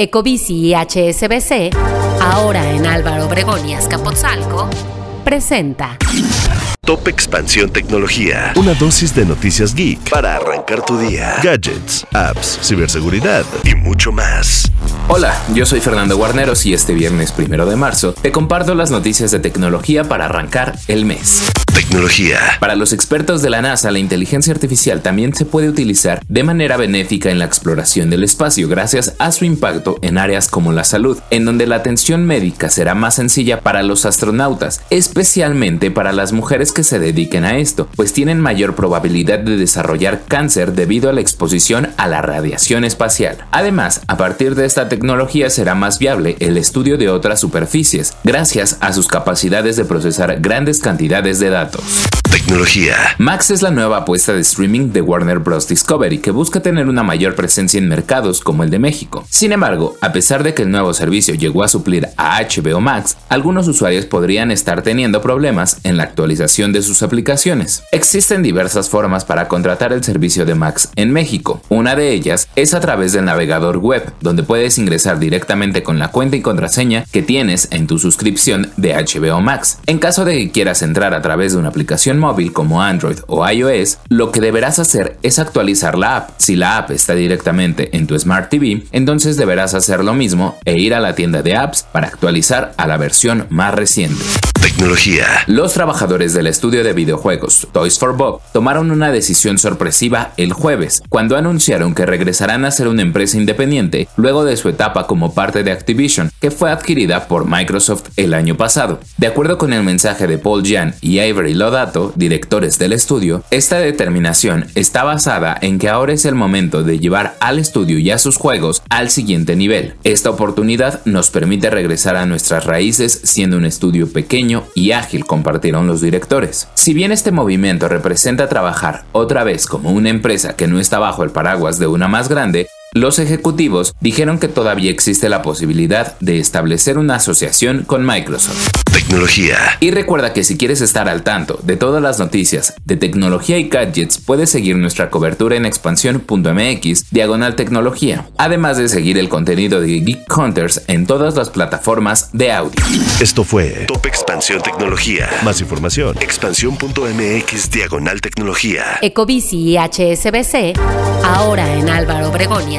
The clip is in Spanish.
Ecobici y HSBC, ahora en Álvaro Obregón y Azcapotzalco, presenta Top Expansión Tecnología. Una dosis de noticias geek para arrancar tu día. Gadgets, apps, ciberseguridad y mucho más. Hola, yo soy Fernando Guarneros y este viernes primero de marzo te comparto las noticias de tecnología para arrancar el mes. Tecnología. Para los expertos de la NASA, la inteligencia artificial también se puede utilizar de manera benéfica en la exploración del espacio gracias a su impacto en áreas como la salud, en donde la atención médica será más sencilla para los astronautas, especialmente para las mujeres que se dediquen a esto, pues tienen mayor probabilidad de desarrollar cáncer debido a la exposición a la radiación espacial. Además, a partir de esta tecnología será más viable el estudio de otras superficies, gracias a sus capacidades de procesar grandes cantidades de datos. Tecnología. Max es la nueva apuesta de streaming de Warner Bros. Discovery que busca tener una mayor presencia en mercados como el de México. Sin embargo, a pesar de que el nuevo servicio llegó a suplir a HBO Max, algunos usuarios podrían estar teniendo problemas en la actualización de sus aplicaciones. Existen diversas formas para contratar el servicio de Max en México. Una de ellas es a través del navegador web, donde puedes ingresar directamente con la cuenta y contraseña que tienes en tu suscripción de HBO Max. En caso de que quieras entrar a través de una aplicación móvil como Android o iOS, lo que deberás hacer es actualizar la app. Si la app está directamente en tu Smart TV, entonces deberás hacer lo mismo e ir a la tienda de apps para actualizar a la versión más reciente. Tecnología. Los trabajadores del estudio de videojuegos Toys for Bob tomaron una decisión sorpresiva el jueves, cuando anunciaron que regresarán a ser una empresa independiente luego de su etapa como parte de Activision, que fue adquirida por Microsoft el año pasado. De acuerdo con el mensaje de Paul Jan y Avery Lodato, directores del estudio, esta determinación está basada en que ahora es el momento de llevar al estudio y a sus juegos al siguiente nivel. Esta oportunidad nos permite regresar a nuestras raíces siendo un estudio pequeño y ágil, compartieron los directores. Si bien este movimiento representa trabajar otra vez como una empresa que no está bajo el paraguas de una más grande, los ejecutivos dijeron que todavía existe la posibilidad de establecer una asociación con Microsoft. Tecnología. Y recuerda que si quieres estar al tanto de todas las noticias de tecnología y gadgets, puedes seguir nuestra cobertura en expansión.mx diagonal tecnología, además de seguir el contenido de Geek Hunters en todas las plataformas de audio. Esto fue Top Expansión Tecnología. Más información, expansión.mx diagonal tecnología. Ecobici y HSBC, ahora en Álvaro Obregón y